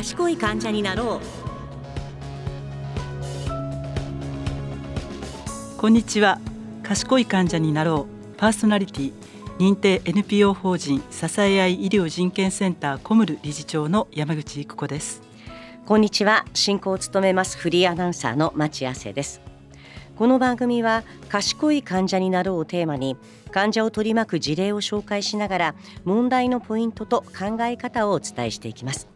賢い患者になろう。こんにちは。賢い患者になろう。パーソナリティ認定 NPO 法人支え合い医療人権センターコムル理事長の山口育子です。こんにちは。進行を務めますフリーアナウンサーの町亜生です。この番組は賢い患者になろうをテーマに患者を取り巻く事例を紹介しながら問題のポイントと考え方をお伝えしていきます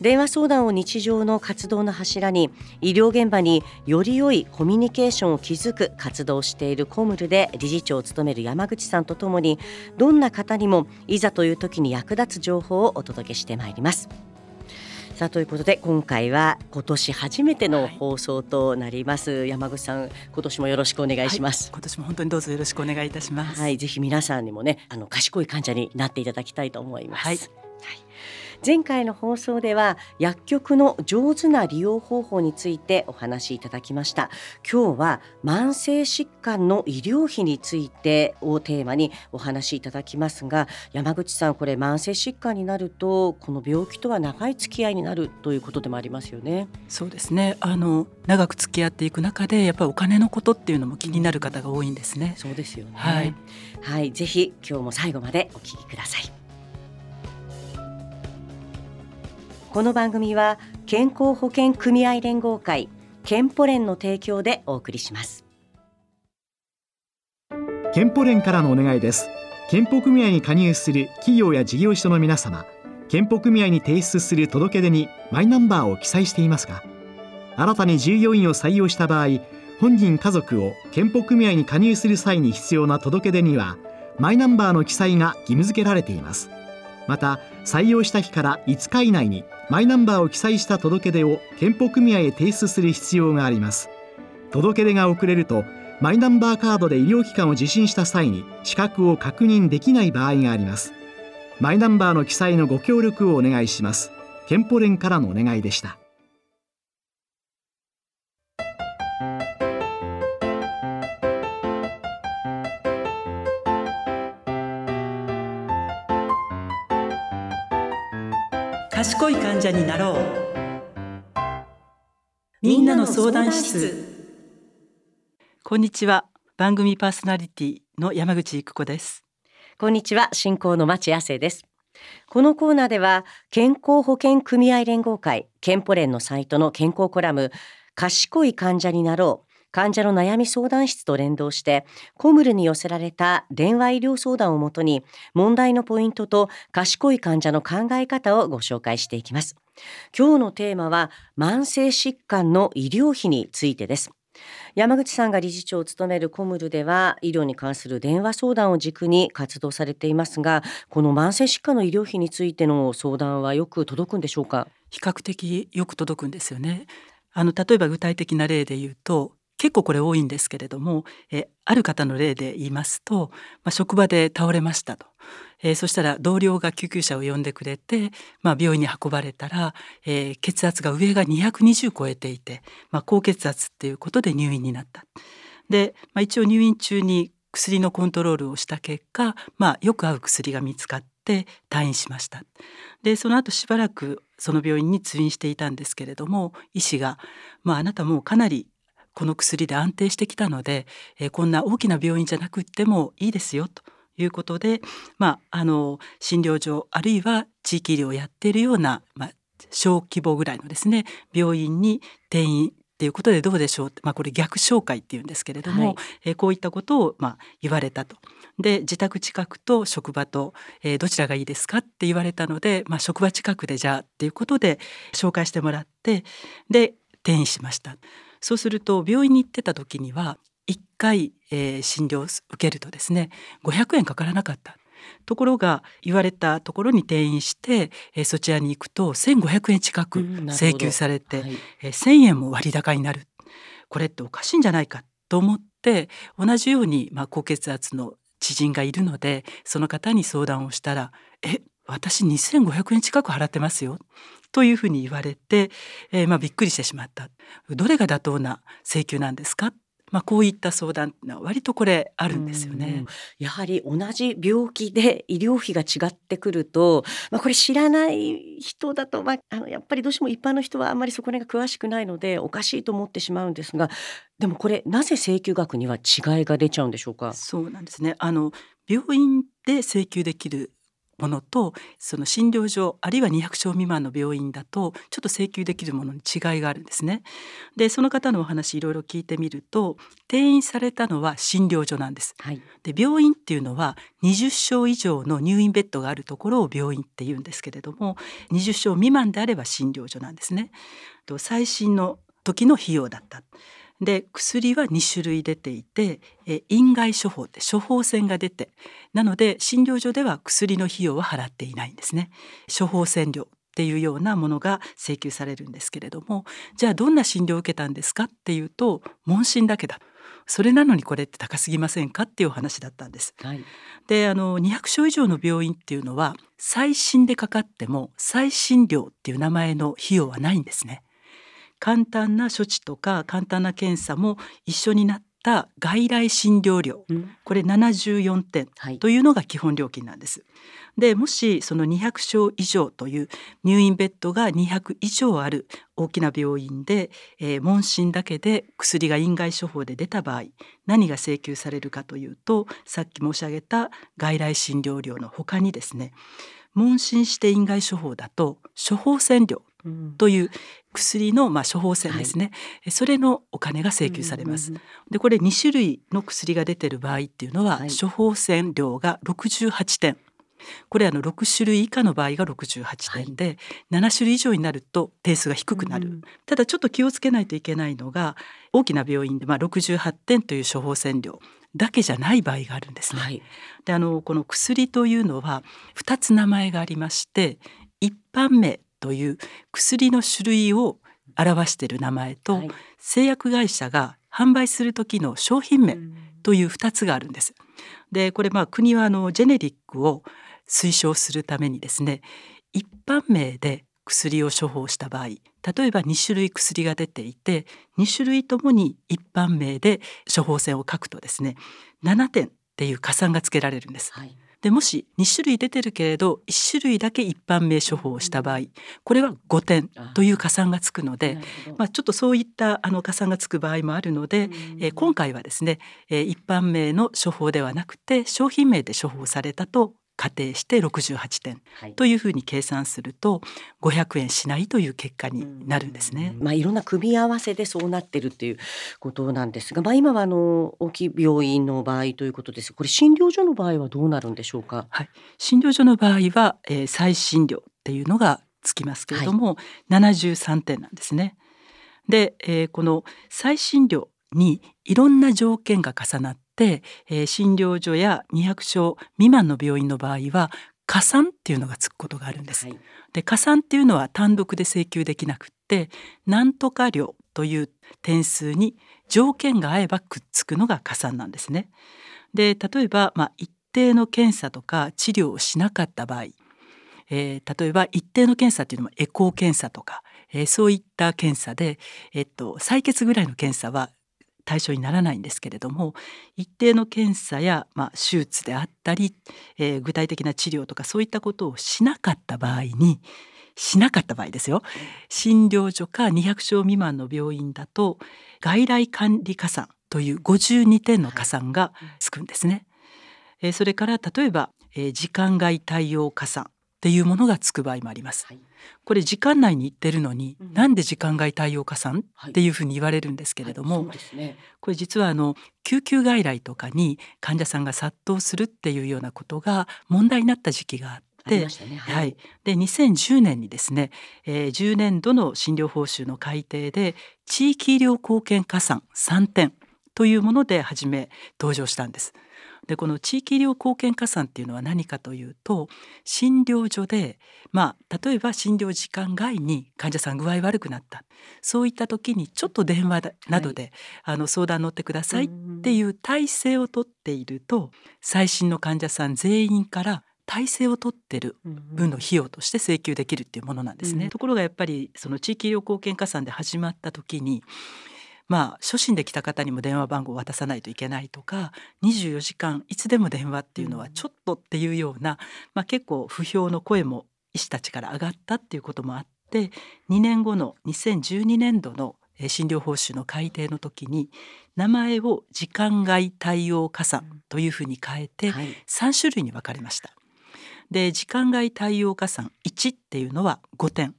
電話相談を日常の活動の柱に医療現場により良いコミュニケーションを築く活動をしているコムルで理事長を務める山口さんとともにどんな方にもいざという時に役立つ情報をお届けしてまいります。さあということで今回は今年初めての放送となります、はい、山口さん今年もよろしくお願いします、はい、今年も本当にどうぞよろしくお願いいたします。はいぜひ皆さんにもねあの賢い患者になっていただきたいと思います、はい前回の放送では薬局の上手な利用方法についてお話しいただきました。今日は慢性疾患の医療費についてをテーマにお話しいただきますが山口さんこれ慢性疾患になるとこの病気とは長い付き合いになるということでもありますよね。そうですね。あの長く付き合っていく中でやっぱりお金のことっていうのも気になる方が多いんですね。そうですよね。はい、はい、ぜひ今日も最後までお聞きくださいこの番組は健康保険組合連合会健保連の提供でお送りします。健保連からのお願いです。健保組合に加入する企業や事業所の皆様健保組合に提出する届け出にマイナンバーを記載していますか新たに従業員を採用した場合本人家族を健保組合に加入する際に必要な届け出にはマイナンバーの記載が義務付けられています。また採用した日から5日以内にマイナンバーを記載した届け出を健保組合へ提出する必要があります。届け出が遅れるとマイナンバーカードで医療機関を受診した際に資格を確認できない場合があります。マイナンバーの記載のご協力をお願いします。健保連からのお願いでした。賢い患者になろう。みんなの相談室。こんにちは。番組パーソナリティの山口育子です。こんにちは。進行の町亜生です。このコーナーでは健康保険組合連合会健保連のサイトの健康コラム賢い患者になろう患者の悩み相談室と連動してコムルに寄せられた電話医療相談をもとに問題のポイントと賢い患者の考え方をご紹介していきます。今日のテーマは慢性疾患の医療費についてです。山口さんが理事長を務めるコムルでは医療に関する電話相談を軸に活動されていますがこの慢性疾患の医療費についての相談はよく届くんでしょうか？比較的よく届くんですよね。あの例えば具体的な例で言うと結構これ多いんですけれどもえある方の例で言いますと、まあ、職場で倒れましたと、えー、そしたら同僚が救急車を呼んでくれて、まあ、病院に運ばれたら、えー、血圧が上が220超えていて、まあ、高血圧っていうことで入院になった。で、まあ、一応入院中に薬のコントロールをした結果、まあ、よく合う薬が見つかって退院しました。でその後しばらくその病院に通院していたんですけれども医師が、まあ、あなたもうかなりこの薬で安定してきたので、えー、こんな大きな病院じゃなくってもいいですよということで、まあ、あの診療所あるいは地域医療をやっているような、まあ、小規模ぐらいのですね病院に転院っていうことでどうでしょう？まあ、これ逆紹介っていうんですけれども、はい、えー、こういったことをまあ言われたと。で自宅近くと職場と、えー、どちらがいいですかって言われたので、まあ、職場近くでじゃあっていうことで紹介してもらってで転院しました。そうすると病院に行ってた時には1回、えー、診療を受けるとですね500円かからなかった。ところが言われたところに転院して、えー、そちらに行くと1,500円近く請求されて、うんはい、えー、1,000円も割高になる。これっておかしいんじゃないかと思って同じように、まあ、高血圧の知人がいるのでその方に相談をしたら「え私2,500円近く払ってますよ」というふうに言われて、えー、まあびっくりしてしまった。どれが妥当な請求なんですか？まあ、こういった相談は割とこれあるんですよね。やはり同じ病気で医療費が違ってくると、まあ、これ知らない人だと、まあ、あのやっぱりどうしても一般の人はあんまりそこら辺が詳しくないのでおかしいと思ってしまうんですがでもこれなぜ請求額には違いが出ちゃうんでしょうか？そうなんですねあの病院で請求できるものとその診療所あるいは200床未満の病院だとちょっと請求できるものに違いがあるんですね。でその方のお話いろいろ聞いてみると転院されたのは診療所なんです。はい、で病院っていうのは20床以上の入院ベッドがあるところを病院って言うんですけれども20床未満であれば診療所なんですね。と最新の時の費用だった。で薬は2種類出ていてえ院外処方って処方箋が出てなので診療所では薬の費用は払っていないんですね処方箋料っていうようなものが請求されるんですけれどもじゃあどんな診療を受けたんですかっていうと問診だけだそれなのにこれって高すぎませんかっていうお話だったんです。はい、であの200床以上の病院っていうのは最新でかかっても最新料っていう名前の費用はないんですね。簡単な処置とか簡単な検査も一緒になった外来診療料、うん、これ74点というのが基本料金なんです。でもしその200床以上という入院ベッドが200以上ある大きな病院で、えー、問診だけで薬が院外処方で出た場合何が請求されるかというとさっき申し上げた外来診療料の他にですね問診して院外処方だと処方箋料という薬のまあ処方箋ですね、はい、それのお金が請求されます。でこれ2種類の薬が出てる場合っていうのは、はい、処方箋料が68点。これあの6種類以下の場合が68点で、はい、7種類以上になると点数が低くなる、うん、ただちょっと気をつけないといけないのが大きな病院でまあ68点という処方箋料だけじゃない場合があるんですね。はい、であのこの薬というのは2つ名前がありまして一般名という薬の種類を表している名前と、はい、製薬会社が販売する時の商品名という2つがあるんです。でこれまあ国はあのジェネリックを推奨するためにですね一般名で薬を処方した場合例えば2種類薬が出ていて2種類ともに一般名で処方箋を書くとですね7点っていう加算がつけられるんです。はいでもし2種類出てるけれど1種類だけ一般名処方をした場合これは5点という加算がつくので、まあ、ちょっとそういったあの加算がつく場合もあるので、えー、今回はですね、えー、一般名の処方ではなくて商品名で処方されたと仮定して68点というふうに計算すると500円しないという結果になるんですね。まあ、いろんな組み合わせでそうなってるっていうことなんですが、まあ、今はあの大きい病院の場合ということですこれ診療所の場合はどうなるんでしょうか？はい、診療所の場合は、えー、再診療っていうのがつきますけれども、はい、73点なんですね。で、えー、この再診療にいろんな条件が重なっ、えー、診療所や200床未満の病院の場合は加算っていうのがつくことがあるんです。はい、で加算っていうのは単独で請求できなくってなんとか料という点数に条件が合えばくっつくのが加算なんですね。で例えば、まあ、一定の検査とか治療をしなかった場合、えー、例えば一定の検査っていうのもエコー検査とか、えー、そういった検査で、えっと、採血ぐらいの検査は対象にならないんですけれども一定の検査や、まあ、手術であったり、えー、具体的な治療とかそういったことをしなかった場合にしなかった場合ですよ診療所か200床未満の病院だと外来管理加算という52点の加算がつくんですね。えー、それから例えば、えー、時間外対応加算っていうものがつく場合もあります。はい、これ時間内に行ってるのに、うん、なんで時間外対応加算っていうふうに言われるんですけれども、はいね、これ実はあの救急外来とかに患者さんが殺到するっていうようなことが問題になった時期があって。ね、はい、はい、で2010年にですね、えー、10年度の診療報酬の改定で地域医療貢献加算3点というもので初め登場したんです。でこの地域医療貢献加算っていうのは何かというと診療所でまあ例えば診療時間外に患者さん具合悪くなった。そういった時にちょっと電話などで、はい、あの相談乗ってくださいっていう体制をとっていると最新の患者さん全員から体制を取ってる分の費用として請求できるっていうものなんですね。うん、ところがやっぱりその地域医療貢献加算で始まった時にまあ初診で来た方にも電話番号を渡さないといけないとか24時間いつでも電話っていうのはちょっとっていうような、まあ、結構不評の声も医師たちから上がったっていうこともあって2年後の2012年度の診療報酬の改定の時に名前を時間外対応加算というふうに変えて3種類に分かれました。で時間外対応加算1っていうのは5点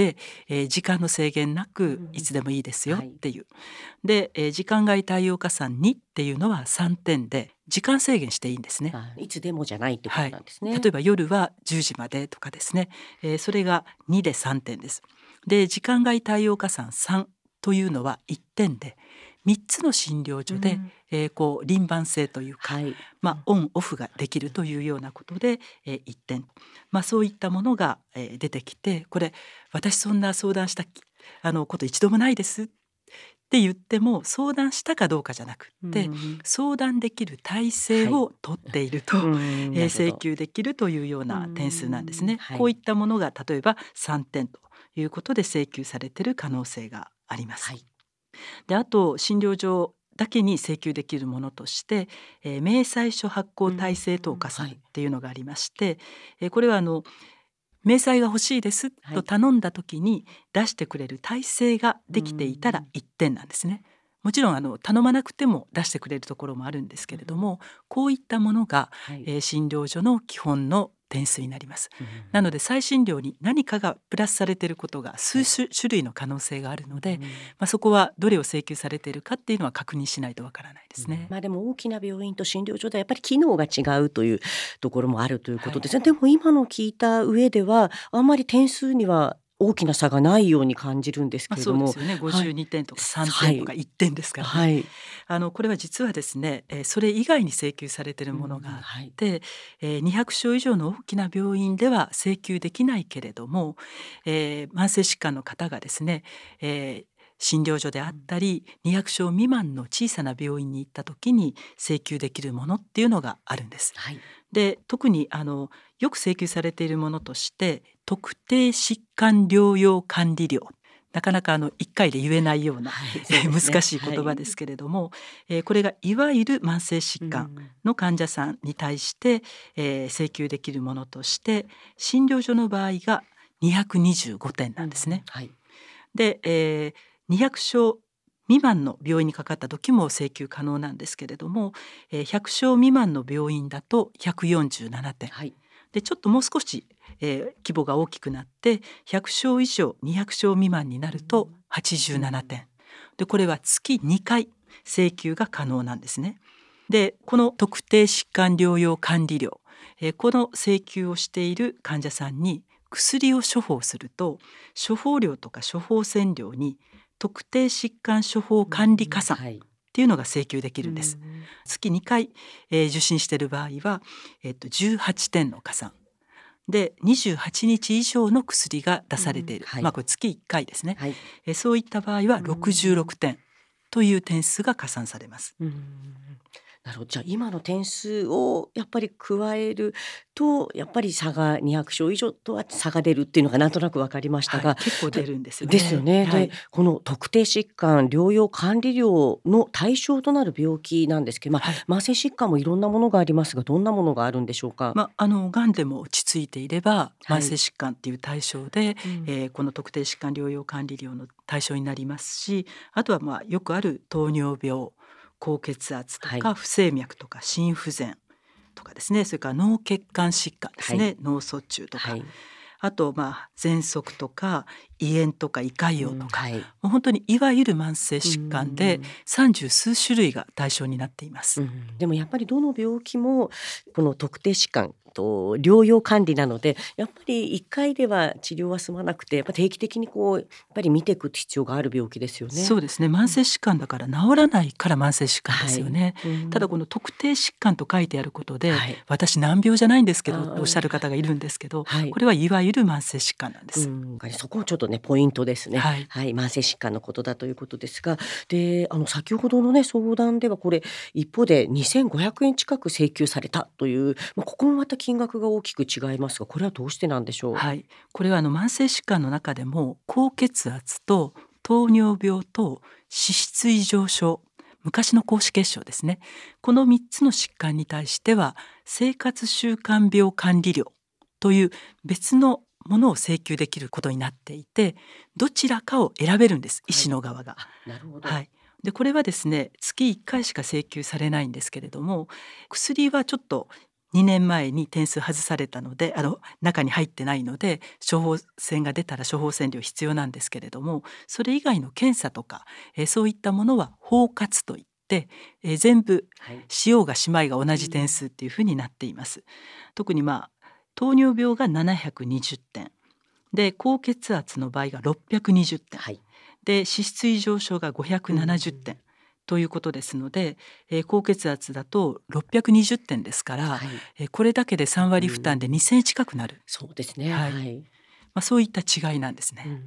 で、えー、時間の制限なくいつでもいいですよっていう。うんはい、で、えー、時間外対応加算2っていうのは3点で時間制限していいんですね。いつでもじゃないってことなんですね。はい、例えば夜は10時までとかですね、えー、それが2で3点です。で時間外対応加算3というのは1点で3つの診療所で、うん、えー、こう輪番性というか、はい、まあ、オンオフができるというようなことで、えー、1点、まあ、そういったものが、えー、出てきてこれ私そんな相談したあのこと一度もないです。って言っても相談したかどうかじゃなくって、うん、相談できる体制をとっていると、は い、えー、請求できるというような点数なんですね。はい、こういったものが例えば3点ということで請求されている可能性があります。はいであと診療所だけに請求できるものとして、えー、明細書発行体制等加算っていうのがありまして、うんはい、えー、これはあの明細が欲しいですと頼んだ時に出してくれる体制ができていたら1点なんですね。もちろんあの頼まなくても出してくれるところもあるんですけれども、こういったものが、はい、えー、診療所の基本の点数になります、うん、なので再診料に何かがプラスされていることが数種類の可能性があるので、うん、まあ、そこはどれを請求されているかっていうのは確認しないとわからないですね、うん、まあ、でも大きな病院と診療所でやっぱり機能が違うというところもあるということですね、はい、でも今の聞いた上ではあんまり点数には大きな差がないように感じるんですけれども、まあ、そうですよね。52点とか3点とか1点ですから、ね、はい、あのこれは実はですね、えー、それ以外に請求されているものがあって、うん。はい、えー、200床以上の大きな病院では請求できないけれども、えー、慢性疾患の方がですね、えー、診療所であったり200床未満の小さな病院に行った時に請求できるものっていうのがあるんです。はい、で特にあのよく請求されているものとして特定疾患療養管理料。なかなかあの一回で言えないような、はいね、難しい言葉ですけれども、はい、えー、これがいわゆる慢性疾患の患者さんに対して、えー、請求できるものとして診療所の場合が225点なんですね。うん。はい、で、えー、200床未満の病院にかかった時も請求可能なんですけれども、えー、100床未満の病院だと147点、はい、でちょっともう少しえー、規模が大きくなって100床以上200床未満になると87点。でこれは月2回請求が可能なんですね。でこの特定疾患療養管理料、えー、この請求をしている患者さんに薬を処方すると処方料とか処方箋料に特定疾患処方管理加算っていうのが請求できるんです。月2回、えー、受診している場合は、えー、と18点の加算で28日以上の薬が出されている、うんはい、まあこれ月1回ですね、はい、えそういった場合は66点という点数が加算されます。うんなるほどじゃあ今の点数をやっぱり加えるとやっぱり差が200床以上とは差が出るっていうのがなんとなく分かりましたが、はい、結構出るんですよね。ですよね。はい、でこの特定疾患療養管理料の対象となる病気なんですけど、まあ、はい、慢性疾患もいろんなものがありますがどんなものがあるんでしょうか？まああの癌でも落ち着いていれば慢性疾患っていう対象で、はい、えー、この特定疾患療養管理料の対象になりますしあとはまあよくある糖尿病高血圧とか不整脈とか心不全とかですね。それから脳血管疾患ですね、はい、脳卒中とか、はい、あとまあ喘息とか胃炎とか胃潰瘍とか、うんはい、もう本当にいわゆる慢性疾患で三十数種類が対象になっています、うん、でもやっぱりどの病気もこの特定疾患と療養管理なのでやっぱり1回では治療は済まなくてやっぱ定期的にこうやっぱり見ていく必要がある病気ですよね。そうですね。慢性疾患だから治らないから慢性疾患ですよね。はい。うん、ただこの特定疾患と書いてあることで、はい、私難病じゃないんですけどとおっしゃる方がいるんですけど、はい、これはいわゆる慢性疾患なんです。うん、そこをちょっとねポイントですね。はい、はい、慢性疾患のことだということですが、であの先ほどのね相談ではこれ一方で2500円近く請求されたという、まあ、ここもまた金額が大きく違いますがこれはどうしてなんでしょう、はい、これはあの慢性疾患の中でも高血圧と糖尿病と脂質異常症昔の高脂血症ですね。この3つの疾患に対しては生活習慣病管理料という別のものを請求できることになっていてどちらかを選べるんです、医師の側が。なるほど、はい。でこれはですね月1回しか請求されないんですけれども薬はちょっと2年前に点数外されたのであの中に入ってないので処方箋が出たら処方箋料必要なんですけれどもそれ以外の検査とか、えー、そういったものは包括といって、えー、全部使用が姉妹が同じ点数っていうふうになっています。特にまあ糖尿病が720点。で高血圧の場合が620点、はい、で脂質異常症が570点。ということですので、えー、高血圧だと620点ですから、はい、えー、これだけで3割負担で2,000円近くなる、うん、そうですね、はい、はい、まあ、そういった違いなんですね。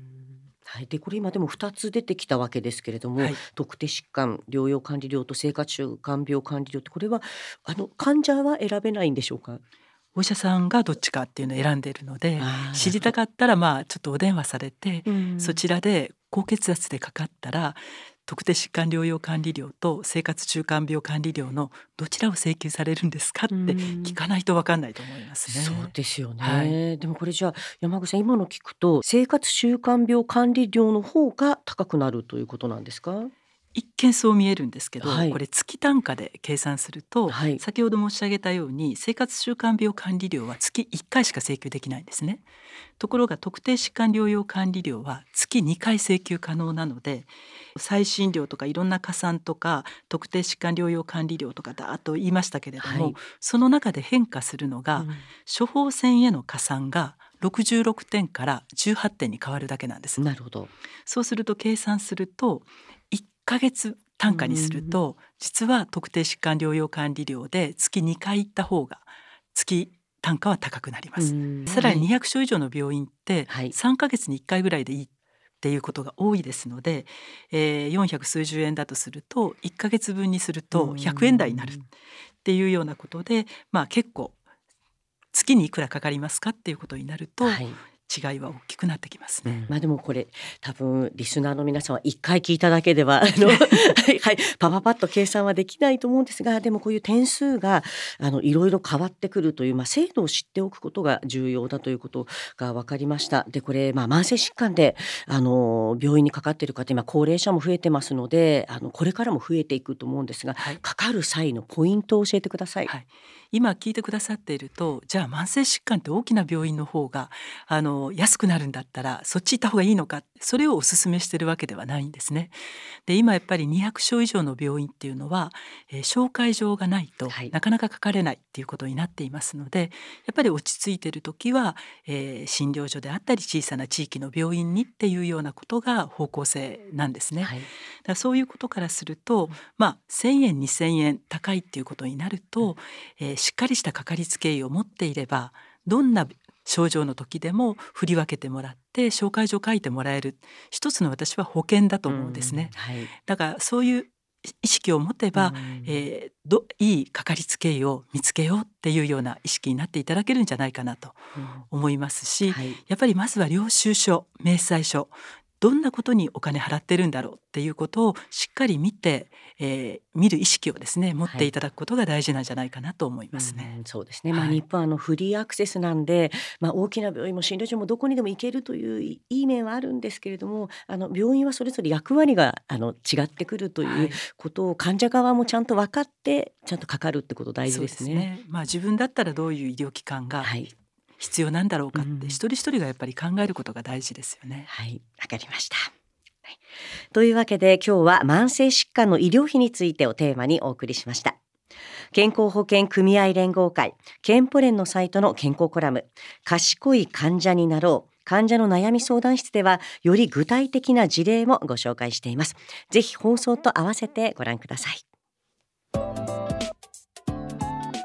はい、でこれ今でも2つ出てきたわけですけれども、はい、特定疾患療養管理料と生活習慣病管理料ってこれはあの患者は選べないんでしょうか？お医者さんがどっちかっていうのを選んでいるので知りたかったらまあちょっとお電話されて、うん、そちらで高血圧でかかったら特定疾患療養管理料と生活習慣病管理料のどちらを請求されるんですかって聞かないと分かんないと思いますね。そうですよね、はい、でもこれじゃあ山口さん今の聞くと生活習慣病管理料の方が高くなるということなんですか？一見そう見えるんですけど、はい、これ月単価で計算すると、はい、先ほど申し上げたように生活習慣病管理料は月1回しか請求できないんですね。ところが特定疾患療養管理料は月2回請求可能なので再診料とかいろんな加算とか特定疾患療養管理料とかだと言いましたけれども、はい、その中で変化するのが、うん、処方箋への加算が66点から18点に変わるだけなんです。なるほど。そうすると計算するとヶ月単価にすると、実は特定疾患療養管理料で月2回行った方が月単価は高くなります。さらに200床以上の病院って3ヶ月に1回ぐらいでいいっていうことが多いですので、えー、400数十円だとすると1ヶ月分にすると100円台になるっていうようなことで、まあ結構月にいくらかかりますかっていうことになると、はい、違いは大きくなってきますね。まあでもこれ多分リスナーの皆さんは一回聞いただけではあの はいパパパッと計算はできないと思うんですがでもこういう点数があのいろいろ変わってくるというまあ制度を知っておくことが重要だということが分かりました。でこれまあ慢性疾患であの病院にかかっている方今高齢者も増えてますのであのこれからも増えていくと思うんですが、はい、かかる際のポイントを教えてください。はい今聞いてくださっているとじゃあ慢性疾患って大きな病院の方があの安くなるんだったらそっち行った方がいいのかっそれをお勧めしてるわけではないんですね。で今やっぱり200床以上の病院っていうのは、えー、紹介状がないと、なかなかかかれないっていうことになっていますのでやっぱり落ち着いてる時は、えー、診療所であったり小さな地域の病院にっていうようなことが方向性なんですね。はい、だそういうことからすると、まあ1,000円2,000円高いっていうことになると、えー、しっかりしたかかりつけ医を持っていればどんな症状の時でも振り分けてもらって紹介状書いてもらえる。一つの私は保険だと思うんですね。はい、だからそういう意識を持てば、えー、どいいかかりつけ医を見つけようっていうような意識になっていただけるんじゃないかなと思いますし、はい、やっぱりまずは領収書明細書どんなことにお金払ってるんだろうっていうことをしっかり見て、えー、見る意識をですね持っていただくことが大事なんじゃないかなと思いますね。はい、そうですね。まあ、日本はあのフリーアクセスなんで、まあ大きな病院も診療所もどこにでも行けるといういい面はあるんですけれども、あの病院はそれぞれ役割があの違ってくるということを患者側もちゃんと分かってちゃんとかかるってこと大事ですね。すねまあ自分だったらどういう医療機関が必要なんだろうかって、一人一人がやっぱり考えることが大事ですよね。はい、わかりました。というわけで今日は慢性疾患の医療費についてをテーマにお送りしました。健康保険組合連合会健保連のサイトの健康コラム賢い患者になろう患者の悩み相談室ではより具体的な事例もご紹介していますぜひ放送と合わせてご覧ください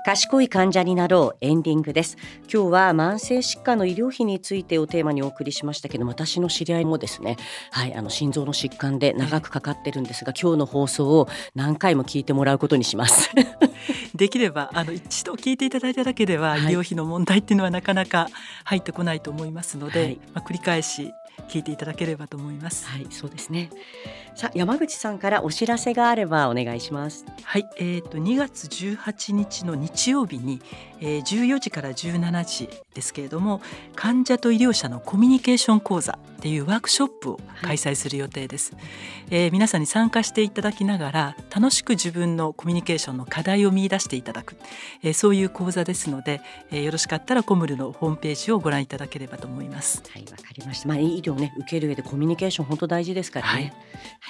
賢い患者になろうエンディングです今日は慢性疾患の医療費についてをテーマにお送りしましたけど私の知り合いもですねはいあの心臓の疾患で長くかかってるんですが今日の放送を何回も聞いてもらうことにします できればあの一度聞いていただいただけでは、医療費の問題っていうのはなかなか入ってこないと思いますので、はい、まあ、繰り返し聞いていただければと思います。はい、そうですね。さあ山口さんからお知らせがあればお願いします。はい、えっ、と2月18日の日曜日に、えー、14時から17時ですけれども、患者と医療者のコミュニケーション講座っていうワークショップを開催する予定です。はい、えー、皆さんに参加していただきながら楽しく自分のコミュニケーションの課題を見出していただく、えー、そういう講座ですので、えー、よろしかったらコムルのホームページをご覧いただければと思います。はい、わかりました。まあ医療ね受ける上でコミュニケーション本当大事ですからね。はい、はい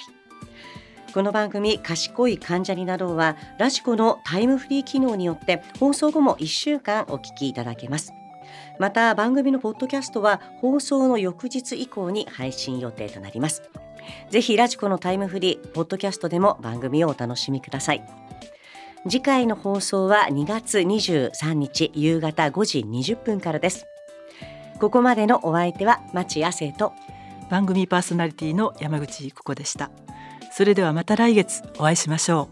この番組賢い患者になろうはラジコのタイムフリー機能によって放送後も1週間お聞きいただけます。また番組のポッドキャストは放送の翌日以降に配信予定となります。ぜひラジコのタイムフリーポッドキャストでも番組をお楽しみください。次回の放送は2月23日夕方5時20分からです。ここまでのお相手は町亜生と番組パーソナリティの山口育子でした。それではまた来月お会いしましょ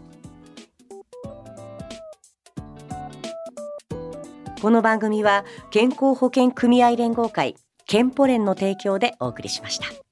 うこの番組は健康保険組合連合会健保連の提供でお送りしました。